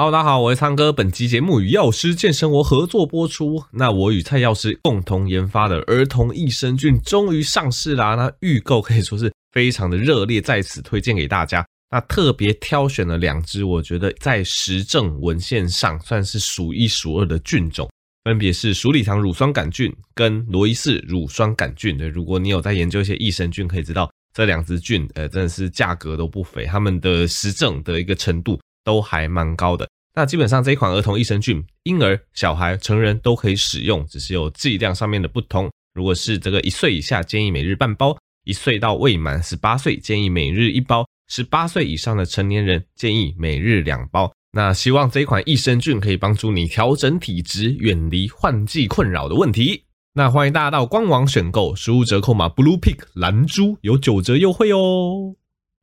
Hello，大家好，我是苍哥。本期节目与药师健生活合作播出。那我与蔡药师共同研发的儿童益生菌终于上市啦！那预购可以说是非常的热烈，在此推荐给大家。那特别挑选了两支，我觉得在实证文献上算是数一数二的菌种，分别是鼠李糖乳酸杆菌跟罗伊氏乳酸杆菌。对，如果你有在研究一些益生菌，可以知道这两支菌，呃，真的是价格都不菲，它们的实证的一个程度。都还蛮高的。那基本上这一款儿童益生菌，婴儿、小孩、成人都可以使用，只是有剂量上面的不同。如果是这个一岁以下，建议每日半包；一岁到未满十八岁，建议每日一包；十八岁以上的成年人，建议每日两包。那希望这一款益生菌可以帮助你调整体质，远离换季困扰的问题。那欢迎大家到官网选购，输入折扣码 Blue Pick 蓝猪有九折优惠哦。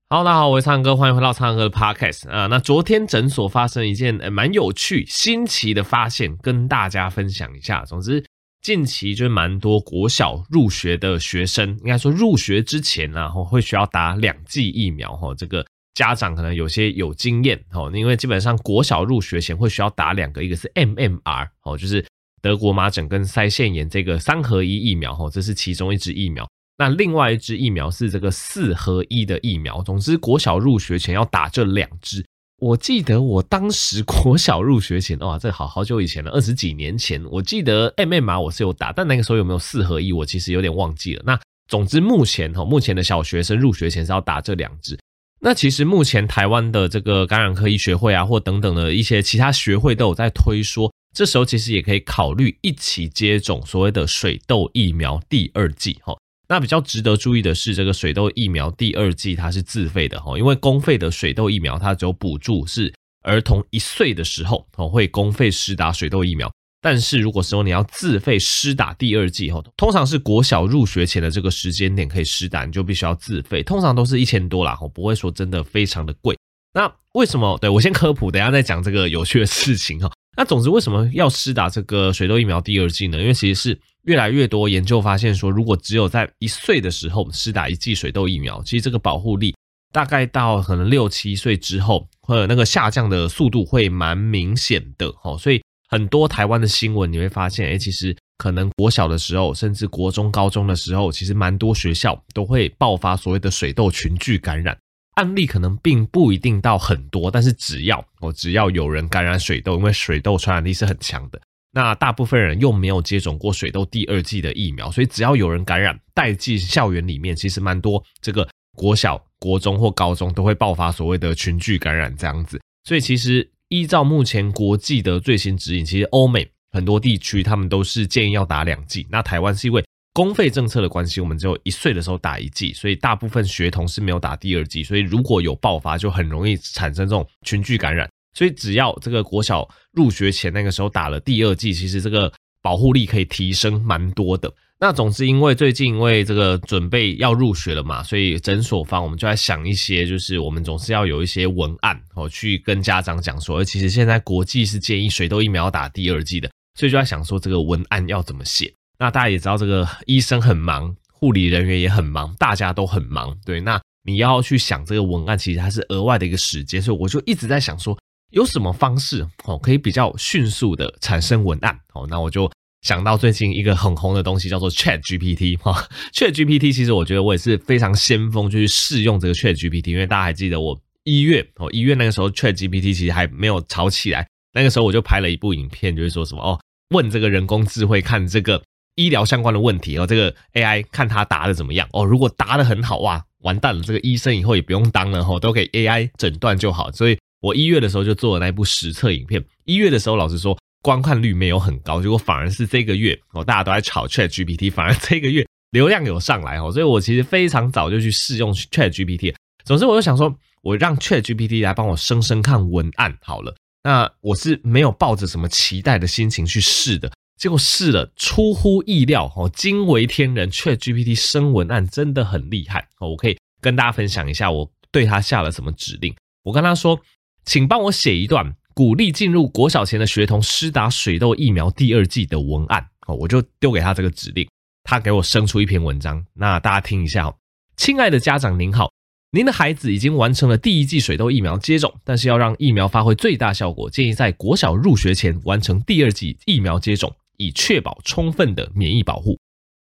好，大家好，我是苍哥，欢迎回到苍哥的 Podcast 啊。那昨天诊所发生一件蛮有趣、新奇的发现，跟大家分享一下。总之，近期就蛮多国小入学的学生，应该说入学之前呢，会需要打两剂疫苗。哈，这个家长可能有些有经验，哈，因为基本上国小入学前会需要打两个，一个是 MMR，哦，就是德国麻疹跟腮腺炎这个三合一疫苗，哈，这是其中一支疫苗。那另外一支疫苗是这个四合一的疫苗。总之，国小入学前要打这两支。我记得我当时 国小入学前，哇，这好好久以前了，二十几年前。我记得 MMR 我是有打，但那个时候有没有四合一，我其实有点忘记了。那总之，目前哈，目前的小学生入学前是要打这两支。那其实目前台湾的这个感染科医学会啊，或等等的一些其他学会都有在推说，这时候其实也可以考虑一起接种所谓的水痘疫苗第二剂哈。那比较值得注意的是，这个水痘疫苗第二剂它是自费的哈，因为公费的水痘疫苗它只有补助是儿童一岁的时候哦会公费施打水痘疫苗，但是如果说你要自费施打第二剂哈，通常是国小入学前的这个时间点可以施打，你就必须要自费，通常都是一千多啦，我不会说真的非常的贵。那为什么？对，我先科普，等下再讲这个有趣的事情哈。那总之为什么要施打这个水痘疫苗第二剂呢？因为其实是。越来越多研究发现说，如果只有在一岁的时候施打一剂水痘疫苗，其实这个保护力大概到可能六七岁之后，或者那个下降的速度会蛮明显的。哦，所以很多台湾的新闻你会发现，诶，其实可能国小的时候，甚至国中、高中的时候，其实蛮多学校都会爆发所谓的水痘群聚感染案例，可能并不一定到很多，但是只要哦，只要有人感染水痘，因为水痘传染力是很强的。那大部分人又没有接种过水痘第二季的疫苗，所以只要有人感染，带进校园里面，其实蛮多这个国小、国中或高中都会爆发所谓的群聚感染这样子。所以其实依照目前国际的最新指引，其实欧美很多地区他们都是建议要打两剂。那台湾是因为公费政策的关系，我们只有一岁的时候打一剂，所以大部分学童是没有打第二剂。所以如果有爆发，就很容易产生这种群聚感染。所以只要这个国小入学前那个时候打了第二剂，其实这个保护力可以提升蛮多的。那总之，因为最近因为这个准备要入学了嘛，所以诊所方我们就在想一些，就是我们总是要有一些文案哦，去跟家长讲说，其实现在国际是建议水痘疫苗要打第二剂的，所以就在想说这个文案要怎么写。那大家也知道，这个医生很忙，护理人员也很忙，大家都很忙，对。那你要去想这个文案，其实它是额外的一个时间，所以我就一直在想说。有什么方式哦，可以比较迅速的产生文案哦？那我就想到最近一个很红的东西叫做 Chat GPT 哈。Chat GPT 其实我觉得我也是非常先锋，就去试用这个 Chat GPT，因为大家还记得我一月哦，一月那个时候 Chat GPT 其实还没有炒起来，那个时候我就拍了一部影片，就是说什么哦，问这个人工智慧看这个医疗相关的问题哦，这个 AI 看他答的怎么样哦，如果答的很好哇，完蛋了，这个医生以后也不用当了哈，都给 AI 诊断就好，所以。我一月的时候就做了那一部实测影片，一月的时候老实说观看率没有很高，结果反而是这个月哦，大家都在炒 Chat GPT，反而这个月流量有上来哦，所以我其实非常早就去试用 Chat GPT。总之，我就想说，我让 Chat GPT 来帮我生生看文案好了。那我是没有抱着什么期待的心情去试的，结果试了出乎意料哦，惊为天人，Chat GPT 生文案真的很厉害哦。我可以跟大家分享一下我对他下了什么指令，我跟他说。请帮我写一段鼓励进入国小前的学童施打水痘疫苗第二季的文案哦，我就丢给他这个指令，他给我生出一篇文章。那大家听一下哦，亲爱的家长您好，您的孩子已经完成了第一剂水痘疫苗接种，但是要让疫苗发挥最大效果，建议在国小入学前完成第二剂疫苗接种，以确保充分的免疫保护。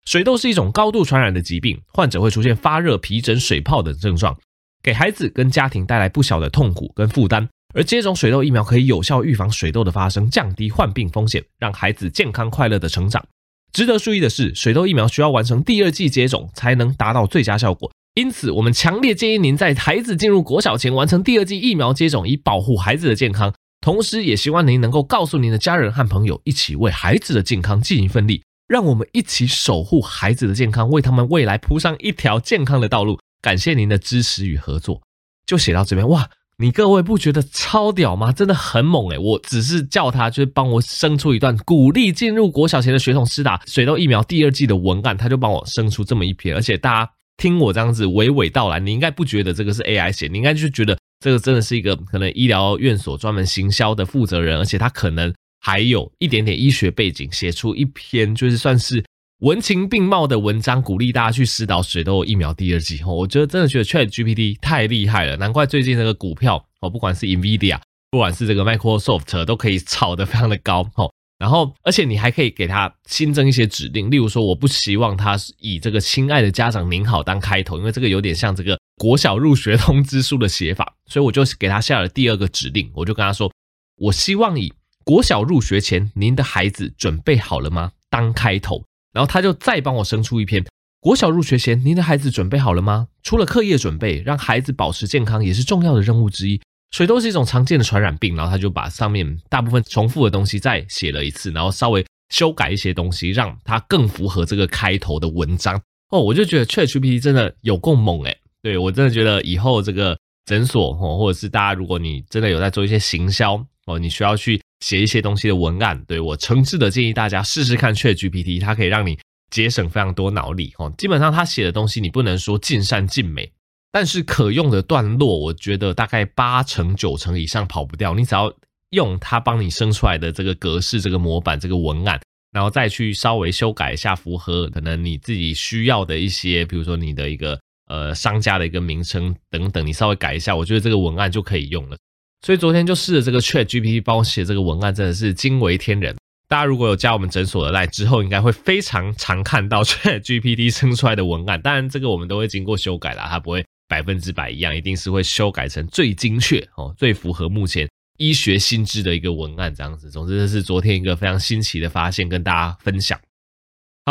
水痘是一种高度传染的疾病，患者会出现发热、皮疹、水泡等症状，给孩子跟家庭带来不小的痛苦跟负担。而接种水痘疫苗可以有效预防水痘的发生，降低患病风险，让孩子健康快乐的成长。值得注意的是，水痘疫苗需要完成第二剂接种才能达到最佳效果。因此，我们强烈建议您在孩子进入国小前完成第二剂疫苗接种，以保护孩子的健康。同时，也希望您能够告诉您的家人和朋友，一起为孩子的健康尽一份力。让我们一起守护孩子的健康，为他们未来铺上一条健康的道路。感谢您的支持与合作。就写到这边，哇，你各位不觉得超屌吗？真的很猛诶，我只是叫他，就是帮我生出一段鼓励进入国小前的学童施打水痘疫苗第二季的文案，他就帮我生出这么一篇，而且大家。听我这样子娓娓道来，你应该不觉得这个是 AI 写，你应该就觉得这个真的是一个可能医疗院所专门行销的负责人，而且他可能还有一点点医学背景，写出一篇就是算是文情并茂的文章，鼓励大家去施打水痘疫苗第二剂。我觉得真的觉得 ChatGPT 太厉害了，难怪最近这个股票哦，不管是 NVIDIA，不管是这个 Microsoft，都可以炒得非常的高哦。然后，而且你还可以给他新增一些指令，例如说，我不希望他以这个“亲爱的家长您好”当开头，因为这个有点像这个国小入学通知书的写法，所以我就给他下了第二个指令，我就跟他说，我希望以“国小入学前，您的孩子准备好了吗”当开头，然后他就再帮我生出一篇“国小入学前，您的孩子准备好了吗”，除了课业准备，让孩子保持健康也是重要的任务之一。水痘是一种常见的传染病，然后他就把上面大部分重复的东西再写了一次，然后稍微修改一些东西，让它更符合这个开头的文章。哦，我就觉得 ChatGPT 真的有够猛诶，对，我真的觉得以后这个诊所哦，或者是大家如果你真的有在做一些行销哦，你需要去写一些东西的文案，对，我诚挚的建议大家试试看 ChatGPT，它可以让你节省非常多脑力哦。基本上他写的东西你不能说尽善尽美。但是可用的段落，我觉得大概八成九成以上跑不掉。你只要用它帮你生出来的这个格式、这个模板、这个文案，然后再去稍微修改一下，符合可能你自己需要的一些，比如说你的一个呃商家的一个名称等等，你稍微改一下，我觉得这个文案就可以用了。所以昨天就试了这个 ChatGPT 帮我写这个文案，真的是惊为天人。大家如果有加我们诊所的赖之后，应该会非常常看到 ChatGPT 生出来的文案。当然，这个我们都会经过修改啦，它不会。百分之百一样，一定是会修改成最精确哦，最符合目前医学新知的一个文案这样子。总之，这是昨天一个非常新奇的发现，跟大家分享。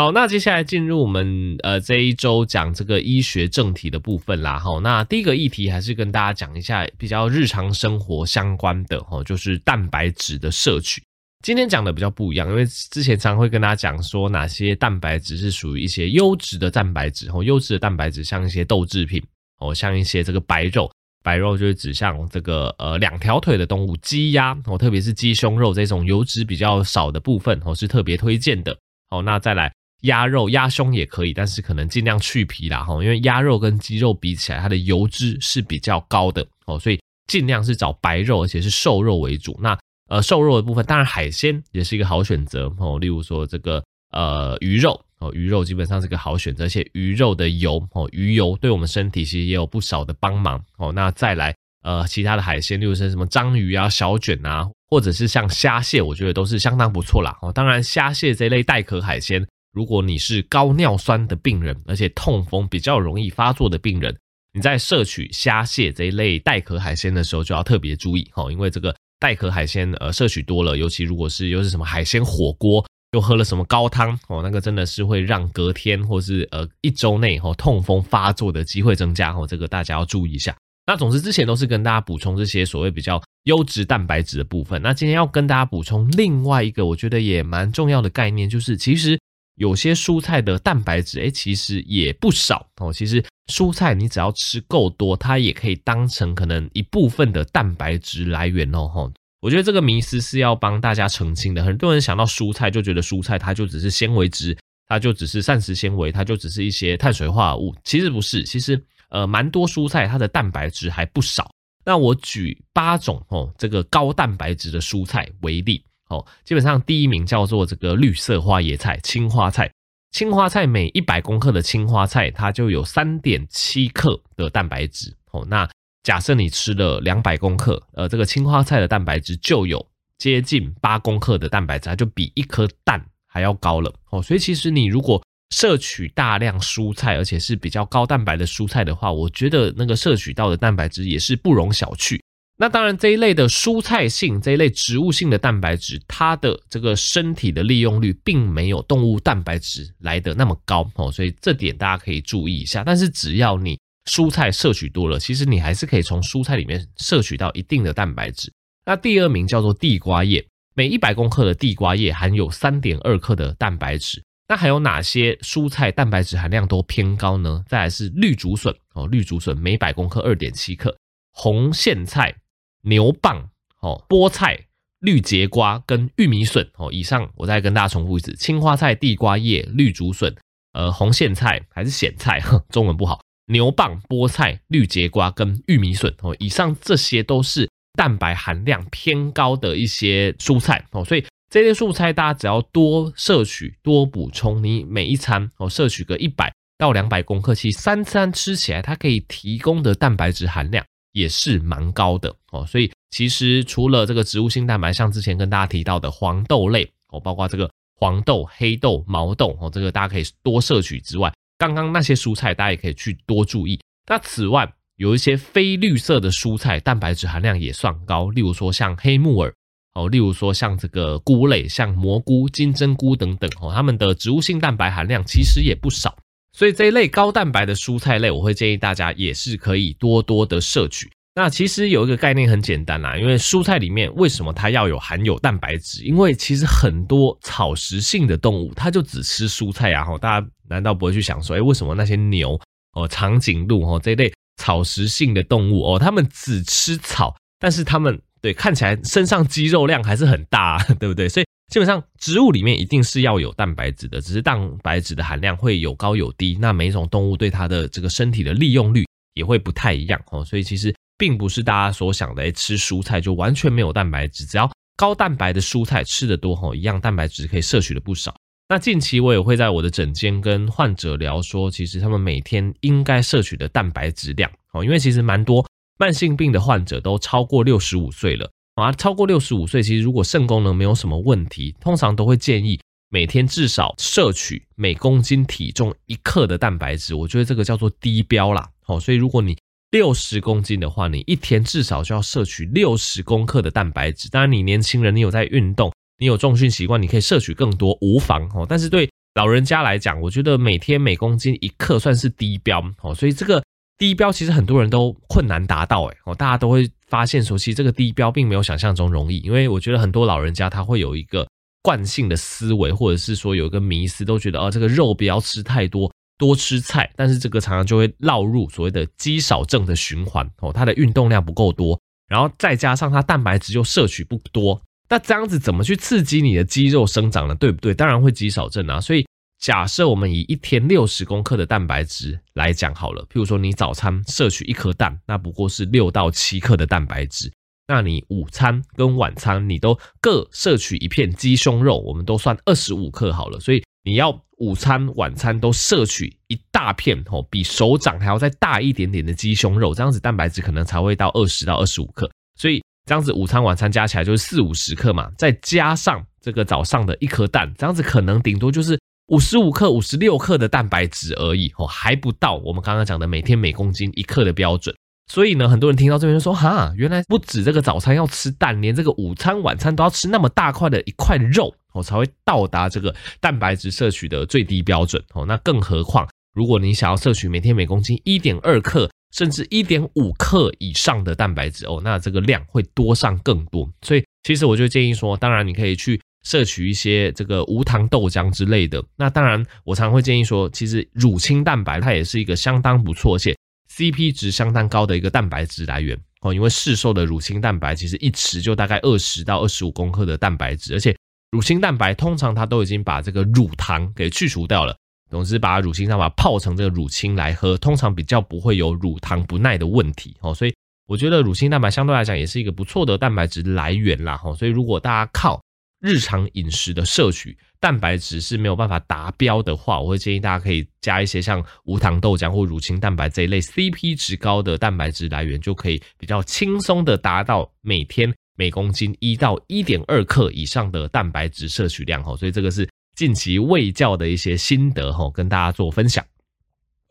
好，那接下来进入我们呃这一周讲这个医学正题的部分啦。哈，那第一个议题还是跟大家讲一下比较日常生活相关的哈，就是蛋白质的摄取。今天讲的比较不一样，因为之前常会跟大家讲说哪些蛋白质是属于一些优质的蛋白质，哦，优质的蛋白质像一些豆制品。哦，像一些这个白肉，白肉就是指像这个呃两条腿的动物，鸡鸭哦，特别是鸡胸肉这种油脂比较少的部分哦，是特别推荐的。哦，那再来鸭肉、鸭胸也可以，但是可能尽量去皮啦哈，因为鸭肉跟鸡肉比起来，它的油脂是比较高的哦，所以尽量是找白肉，而且是瘦肉为主。那呃瘦肉的部分，当然海鲜也是一个好选择哦，例如说这个呃鱼肉。哦，鱼肉基本上是个好选择，而且鱼肉的油哦，鱼油对我们身体其实也有不少的帮忙哦。那再来呃，其他的海鲜，例如说什么章鱼啊、小卷啊，或者是像虾蟹，我觉得都是相当不错啦。哦，当然虾蟹这类带壳海鲜，如果你是高尿酸的病人，而且痛风比较容易发作的病人，你在摄取虾蟹这一类带壳海鲜的时候，就要特别注意哦，因为这个带壳海鲜呃摄取多了，尤其如果是又是什么海鲜火锅。又喝了什么高汤哦？那个真的是会让隔天或是呃一周内哦痛风发作的机会增加哦，这个大家要注意一下。那总之之前都是跟大家补充这些所谓比较优质蛋白质的部分。那今天要跟大家补充另外一个我觉得也蛮重要的概念，就是其实有些蔬菜的蛋白质诶，其实也不少哦。其实蔬菜你只要吃够多，它也可以当成可能一部分的蛋白质来源哦。吼。我觉得这个迷思是要帮大家澄清的。很多人想到蔬菜就觉得蔬菜它就只是纤维质，它就只是膳食纤维，它就只是一些碳水化合物。其实不是，其实呃蛮多蔬菜它的蛋白质还不少。那我举八种哦这个高蛋白质的蔬菜为例哦，基本上第一名叫做这个绿色花椰菜青花菜。青花菜每一百公克的青花菜它就有三点七克的蛋白质哦，那假设你吃了两百公克，呃，这个青花菜的蛋白质就有接近八公克的蛋白质，它就比一颗蛋还要高了哦。所以其实你如果摄取大量蔬菜，而且是比较高蛋白的蔬菜的话，我觉得那个摄取到的蛋白质也是不容小觑。那当然，这一类的蔬菜性、这一类植物性的蛋白质，它的这个身体的利用率并没有动物蛋白质来得那么高哦，所以这点大家可以注意一下。但是只要你蔬菜摄取多了，其实你还是可以从蔬菜里面摄取到一定的蛋白质。那第二名叫做地瓜叶，每一百公克的地瓜叶含有三点二克的蛋白质。那还有哪些蔬菜蛋白质含量都偏高呢？再来是绿竹笋哦，绿竹笋每百公克二点七克，红苋菜。牛蒡、哦，菠菜、绿节瓜跟玉米笋哦，以上我再跟大家重复一次：青花菜、地瓜叶、绿竹笋、呃，红苋菜还是苋菜？中文不好。牛蒡、菠菜、绿节瓜跟玉米笋哦，以上这些都是蛋白含量偏高的一些蔬菜哦，所以这些蔬菜大家只要多摄取、多补充，你每一餐哦摄取个一百到两百公克，其实三餐吃起来它可以提供的蛋白质含量。也是蛮高的哦，所以其实除了这个植物性蛋白，像之前跟大家提到的黄豆类哦，包括这个黄豆、黑豆、毛豆哦，这个大家可以多摄取之外，刚刚那些蔬菜大家也可以去多注意。那此外，有一些非绿色的蔬菜，蛋白质含量也算高，例如说像黑木耳哦，例如说像这个菇类，像蘑菇、金针菇等等哦，它们的植物性蛋白含量其实也不少。所以这一类高蛋白的蔬菜类，我会建议大家也是可以多多的摄取。那其实有一个概念很简单啦，因为蔬菜里面为什么它要有含有蛋白质？因为其实很多草食性的动物，它就只吃蔬菜啊。大家难道不会去想说，哎，为什么那些牛哦、长颈鹿哦这一类草食性的动物哦，它们只吃草，但是它们对看起来身上肌肉量还是很大，对不对？所以。基本上植物里面一定是要有蛋白质的，只是蛋白质的含量会有高有低。那每一种动物对它的这个身体的利用率也会不太一样哦，所以其实并不是大家所想的，哎，吃蔬菜就完全没有蛋白质。只要高蛋白的蔬菜吃得多吼，一样蛋白质可以摄取的不少。那近期我也会在我的诊间跟患者聊说，其实他们每天应该摄取的蛋白质量哦，因为其实蛮多慢性病的患者都超过六十五岁了。啊，超过六十五岁，其实如果肾功能没有什么问题，通常都会建议每天至少摄取每公斤体重一克的蛋白质。我觉得这个叫做低标啦。好，所以如果你六十公斤的话，你一天至少就要摄取六十公克的蛋白质。当然，你年轻人，你有在运动，你有重训习惯，你可以摄取更多，无妨哦。但是对老人家来讲，我觉得每天每公斤一克算是低标哦。所以这个。低标其实很多人都困难达到，诶哦，大家都会发现说，其实这个低标并没有想象中容易，因为我觉得很多老人家他会有一个惯性的思维，或者是说有一个迷思，都觉得哦，这个肉不要吃太多，多吃菜，但是这个常常就会落入所谓的肌少症的循环哦，他的运动量不够多，然后再加上他蛋白质又摄取不多，那这样子怎么去刺激你的肌肉生长呢？对不对？当然会肌少症啊，所以。假设我们以一天六十公克的蛋白质来讲好了，譬如说你早餐摄取一颗蛋，那不过是六到七克的蛋白质。那你午餐跟晚餐你都各摄取一片鸡胸肉，我们都算二十五克好了。所以你要午餐晚餐都摄取一大片哦，比手掌还要再大一点点的鸡胸肉，这样子蛋白质可能才会到二十到二十五克。所以这样子午餐晚餐加起来就是四五十克嘛，再加上这个早上的一颗蛋，这样子可能顶多就是。五十五克、五十六克的蛋白质而已哦，还不到我们刚刚讲的每天每公斤一克的标准。所以呢，很多人听到这边就说：“哈，原来不止这个早餐要吃蛋，连这个午餐、晚餐都要吃那么大块的一块肉哦，才会到达这个蛋白质摄取的最低标准哦。那更何况，如果你想要摄取每天每公斤一点二克，甚至一点五克以上的蛋白质哦，那这个量会多上更多。所以，其实我就建议说，当然你可以去。摄取一些这个无糖豆浆之类的，那当然我常会建议说，其实乳清蛋白它也是一个相当不错且 CP 值相当高的一个蛋白质来源哦。因为市售的乳清蛋白其实一匙就大概二十到二十五公克的蛋白质，而且乳清蛋白通常它都已经把这个乳糖给去除掉了，总之把乳清蛋白泡成这个乳清来喝，通常比较不会有乳糖不耐的问题哦。所以我觉得乳清蛋白相对来讲也是一个不错的蛋白质来源啦。所以如果大家靠日常饮食的摄取蛋白质是没有办法达标的话，我会建议大家可以加一些像无糖豆浆或乳清蛋白这一类 CP 值高的蛋白质来源，就可以比较轻松的达到每天每公斤一到一点二克以上的蛋白质摄取量哦。所以这个是近期卫教的一些心得，跟大家做分享。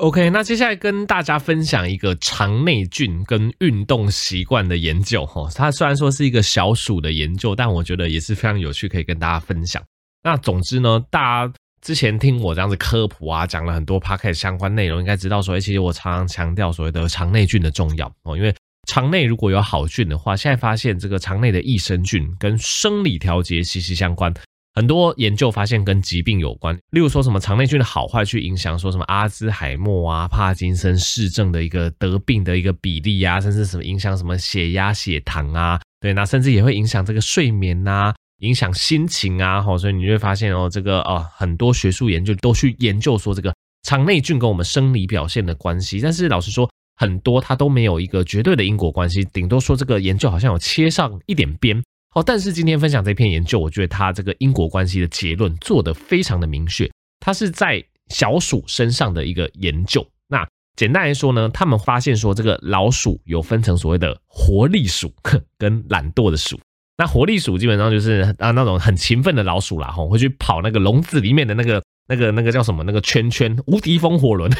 OK，那接下来跟大家分享一个肠内菌跟运动习惯的研究哈。它虽然说是一个小鼠的研究，但我觉得也是非常有趣，可以跟大家分享。那总之呢，大家之前听我这样子科普啊，讲了很多 podcast 相关内容，应该知道说，其实我常常强调所谓的肠内菌的重要哦。因为肠内如果有好菌的话，现在发现这个肠内的益生菌跟生理调节息息相关。很多研究发现跟疾病有关，例如说什么肠内菌的好坏去影响说什么阿兹海默啊、帕金森氏症的一个得病的一个比例啊，甚至什么影响什么血压、血糖啊，对，那甚至也会影响这个睡眠啊，影响心情啊，吼，所以你就会发现哦，这个哦，很多学术研究都去研究说这个肠内菌跟我们生理表现的关系，但是老实说，很多它都没有一个绝对的因果关系，顶多说这个研究好像有切上一点边。好，但是今天分享这篇研究，我觉得它这个因果关系的结论做得非常的明确。它是在小鼠身上的一个研究。那简单来说呢，他们发现说，这个老鼠有分成所谓的活力鼠跟懒惰的鼠。那活力鼠基本上就是啊那种很勤奋的老鼠啦，吼，会去跑那个笼子里面的那个那个那个叫什么那个圈圈无敌风火轮，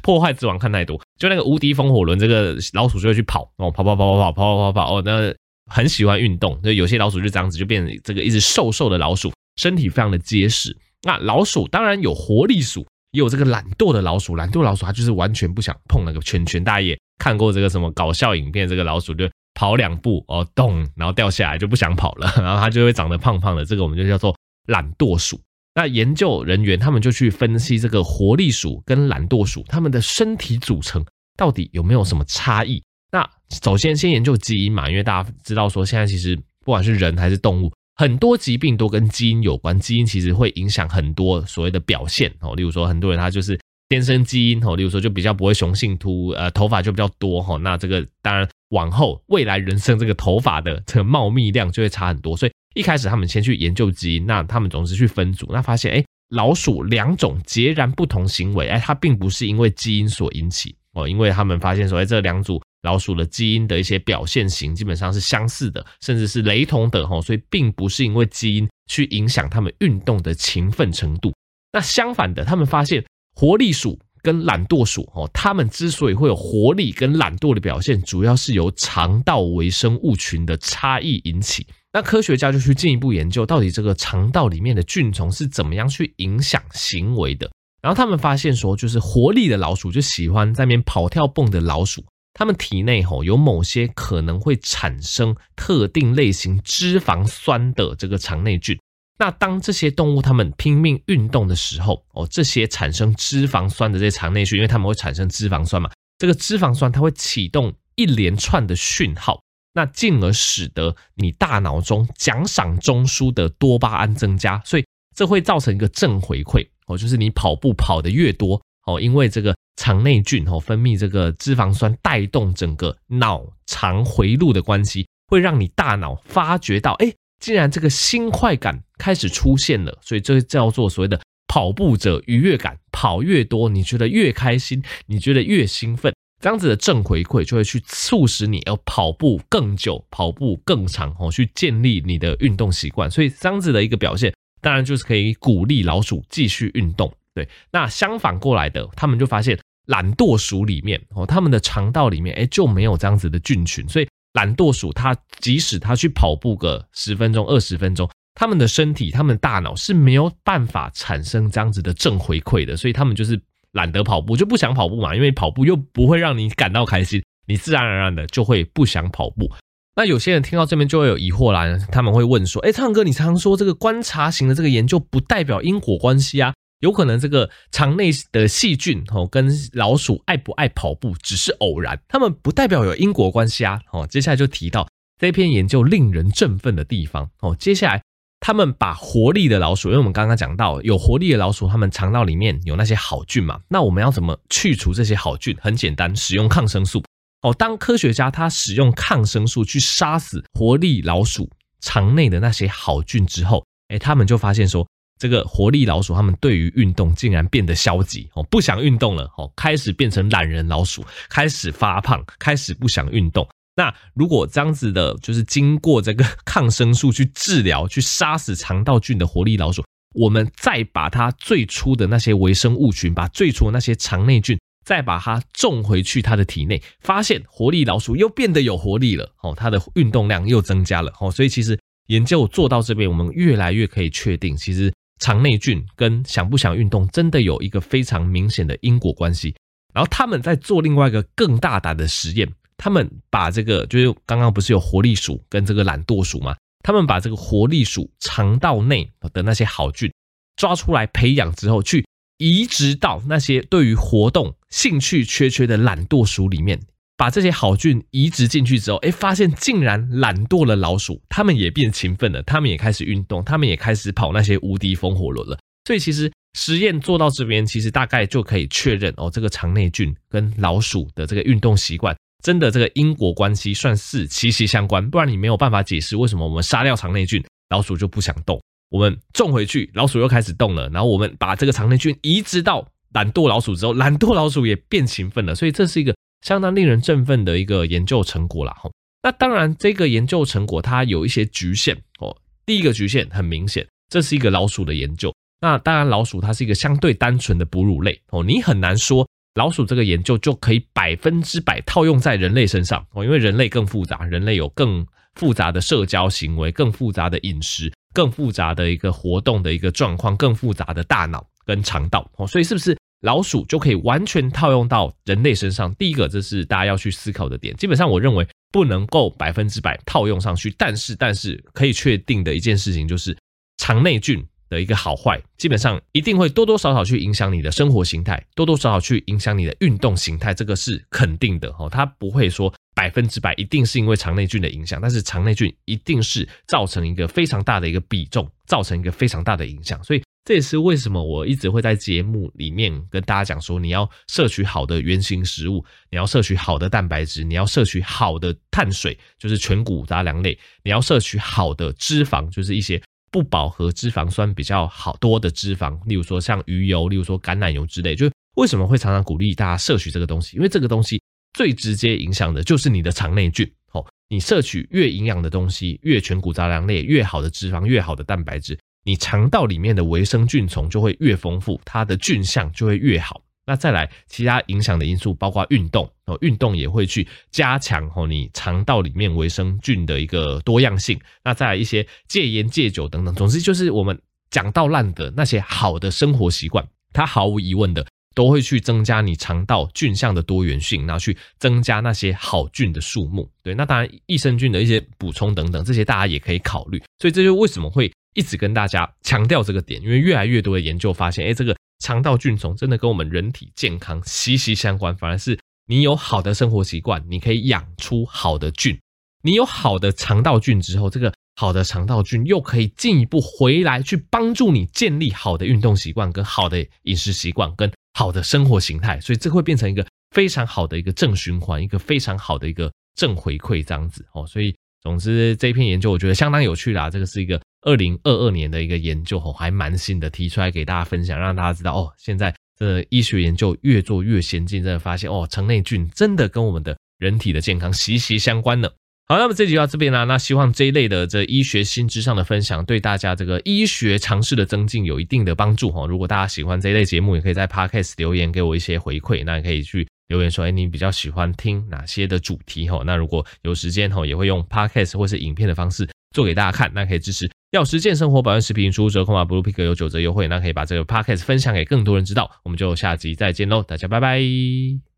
破坏之王看太多，就那个无敌风火轮，这个老鼠就会去跑哦，跑跑跑跑跑跑跑跑哦，那。很喜欢运动，所以有些老鼠就这样子，就变成这个一直瘦瘦的老鼠，身体非常的结实。那老鼠当然有活力鼠，也有这个懒惰的老鼠。懒惰老鼠它就是完全不想碰那个圈圈。大家也看过这个什么搞笑影片，这个老鼠就跑两步哦，咚，然后掉下来就不想跑了，然后它就会长得胖胖的。这个我们就叫做懒惰鼠。那研究人员他们就去分析这个活力鼠跟懒惰鼠，它们的身体组成到底有没有什么差异？那首先先研究基因嘛，因为大家知道说现在其实不管是人还是动物，很多疾病都跟基因有关，基因其实会影响很多所谓的表现哦。例如说很多人他就是天生基因哦，例如说就比较不会雄性秃，呃，头发就比较多哈。那这个当然往后未来人生这个头发的这个茂密量就会差很多。所以一开始他们先去研究基因，那他们总是去分组，那发现哎，老鼠两种截然不同行为，哎，它并不是因为基因所引起哦，因为他们发现所谓，这两组。老鼠的基因的一些表现型基本上是相似的，甚至是雷同的哈，所以并不是因为基因去影响他们运动的勤奋程度。那相反的，他们发现活力鼠跟懒惰鼠哦，他们之所以会有活力跟懒惰的表现，主要是由肠道微生物群的差异引起。那科学家就去进一步研究，到底这个肠道里面的菌虫是怎么样去影响行为的。然后他们发现说，就是活力的老鼠就喜欢在那边跑跳蹦的老鼠。他们体内吼有某些可能会产生特定类型脂肪酸的这个肠内菌。那当这些动物它们拼命运动的时候，哦，这些产生脂肪酸的这些肠内菌，因为它们会产生脂肪酸嘛，这个脂肪酸它会启动一连串的讯号，那进而使得你大脑中奖赏中枢的多巴胺增加，所以这会造成一个正回馈哦，就是你跑步跑得越多哦，因为这个。肠内菌哦分泌这个脂肪酸，带动整个脑肠回路的关系，会让你大脑发觉到，哎，竟然这个新快感开始出现了，所以这叫做所谓的跑步者愉悦感，跑越多，你觉得越开心，你觉得越兴奋，这样子的正回馈就会去促使你要跑步更久，跑步更长哦，去建立你的运动习惯。所以这样子的一个表现，当然就是可以鼓励老鼠继续运动。对，那相反过来的，他们就发现。懒惰鼠里面哦，他们的肠道里面哎就没有这样子的菌群，所以懒惰鼠它即使它去跑步个十分钟、二十分钟，他们的身体、他们的大脑是没有办法产生这样子的正回馈的，所以他们就是懒得跑步，就不想跑步嘛，因为跑步又不会让你感到开心，你自然而然的就会不想跑步。那有些人听到这边就会有疑惑啦，他们会问说：哎，唱歌你常常说这个观察型的这个研究不代表因果关系啊？有可能这个肠内的细菌哦，跟老鼠爱不爱跑步只是偶然，他们不代表有因果关系啊。哦，接下来就提到这篇研究令人振奋的地方哦。接下来他们把活力的老鼠，因为我们刚刚讲到有活力的老鼠，他们肠道里面有那些好菌嘛。那我们要怎么去除这些好菌？很简单，使用抗生素。哦，当科学家他使用抗生素去杀死活力老鼠肠内的那些好菌之后。哎，他们就发现说，这个活力老鼠他们对于运动竟然变得消极哦，不想运动了哦，开始变成懒人老鼠，开始发胖，开始不想运动。那如果这样子的，就是经过这个抗生素去治疗，去杀死肠道菌的活力老鼠，我们再把它最初的那些微生物群，把最初的那些肠内菌，再把它种回去它的体内，发现活力老鼠又变得有活力了，哦，它的运动量又增加了，哦，所以其实研究做到这边，我们越来越可以确定，其实肠内菌跟想不想运动真的有一个非常明显的因果关系。然后他们在做另外一个更大胆的实验。他们把这个就是刚刚不是有活力鼠跟这个懒惰鼠吗？他们把这个活力鼠肠道内的那些好菌抓出来培养之后，去移植到那些对于活动兴趣缺缺的懒惰鼠里面，把这些好菌移植进去之后，哎，发现竟然懒惰的老鼠，它们也变勤奋了，它们也开始运动，它们也开始跑那些无敌风火轮了。所以其实实验做到这边，其实大概就可以确认哦，这个肠内菌跟老鼠的这个运动习惯。真的，这个因果关系算是息息相关，不然你没有办法解释为什么我们杀掉肠内菌，老鼠就不想动；我们种回去，老鼠又开始动了。然后我们把这个肠内菌移植到懒惰老鼠之后，懒惰老鼠也变勤奋了。所以这是一个相当令人振奋的一个研究成果啦。吼，那当然，这个研究成果它有一些局限哦。第一个局限很明显，这是一个老鼠的研究。那当然，老鼠它是一个相对单纯的哺乳类哦，你很难说。老鼠这个研究就可以百分之百套用在人类身上哦，因为人类更复杂，人类有更复杂的社交行为，更复杂的饮食，更复杂的一个活动的一个状况，更复杂的大脑跟肠道哦，所以是不是老鼠就可以完全套用到人类身上？第一个，这是大家要去思考的点。基本上，我认为不能够百分之百套用上去，但是，但是可以确定的一件事情就是肠内菌。的一个好坏，基本上一定会多多少少去影响你的生活形态，多多少少去影响你的运动形态，这个是肯定的哦。它不会说百分之百一定是因为肠内菌的影响，但是肠内菌一定是造成一个非常大的一个比重，造成一个非常大的影响。所以这也是为什么我一直会在节目里面跟大家讲说，你要摄取好的原型食物，你要摄取好的蛋白质，你要摄取好的碳水，就是全谷杂粮类，你要摄取好的脂肪，就是一些。不饱和脂肪酸比较好多的脂肪，例如说像鱼油，例如说橄榄油之类，就为什么会常常鼓励大家摄取这个东西？因为这个东西最直接影响的就是你的肠内菌。哦，你摄取越营养的东西，越全谷杂粮类，越好的脂肪，越好的蛋白质，你肠道里面的微生菌丛就会越丰富，它的菌相就会越好。那再来，其他影响的因素包括运动哦，运动也会去加强哦你肠道里面微生菌的一个多样性。那再来一些戒烟戒酒等等，总之就是我们讲到烂的那些好的生活习惯，它毫无疑问的都会去增加你肠道菌相的多元性，然后去增加那些好菌的数目。对，那当然益生菌的一些补充等等，这些大家也可以考虑。所以这就为什么会一直跟大家强调这个点，因为越来越多的研究发现，哎，这个。肠道菌丛真的跟我们人体健康息息相关，反而是你有好的生活习惯，你可以养出好的菌。你有好的肠道菌之后，这个好的肠道菌又可以进一步回来去帮助你建立好的运动习惯、跟好的饮食习惯、跟好的生活形态，所以这会变成一个非常好的一个正循环，一个非常好的一个正回馈这样子哦。所以总之这一篇研究我觉得相当有趣啦，这个是一个。二零二二年的一个研究哦，还蛮新的，提出来给大家分享，让大家知道哦，现在这医学研究越做越先进，真的发现哦，肠内菌真的跟我们的人体的健康息息相关呢。好，那么这集到这边呢，那希望这一类的这医学新知上的分享，对大家这个医学常识的增进有一定的帮助哦。如果大家喜欢这一类节目，也可以在 Podcast 留言给我一些回馈，那也可以去留言说，哎，你比较喜欢听哪些的主题哈？那如果有时间哈，也会用 Podcast 或是影片的方式做给大家看，那可以支持。药师健生活百万食品输入折扣码 bluepig 有九折优惠，那可以把这个 podcast 分享给更多人知道。我们就下集再见喽，大家拜拜。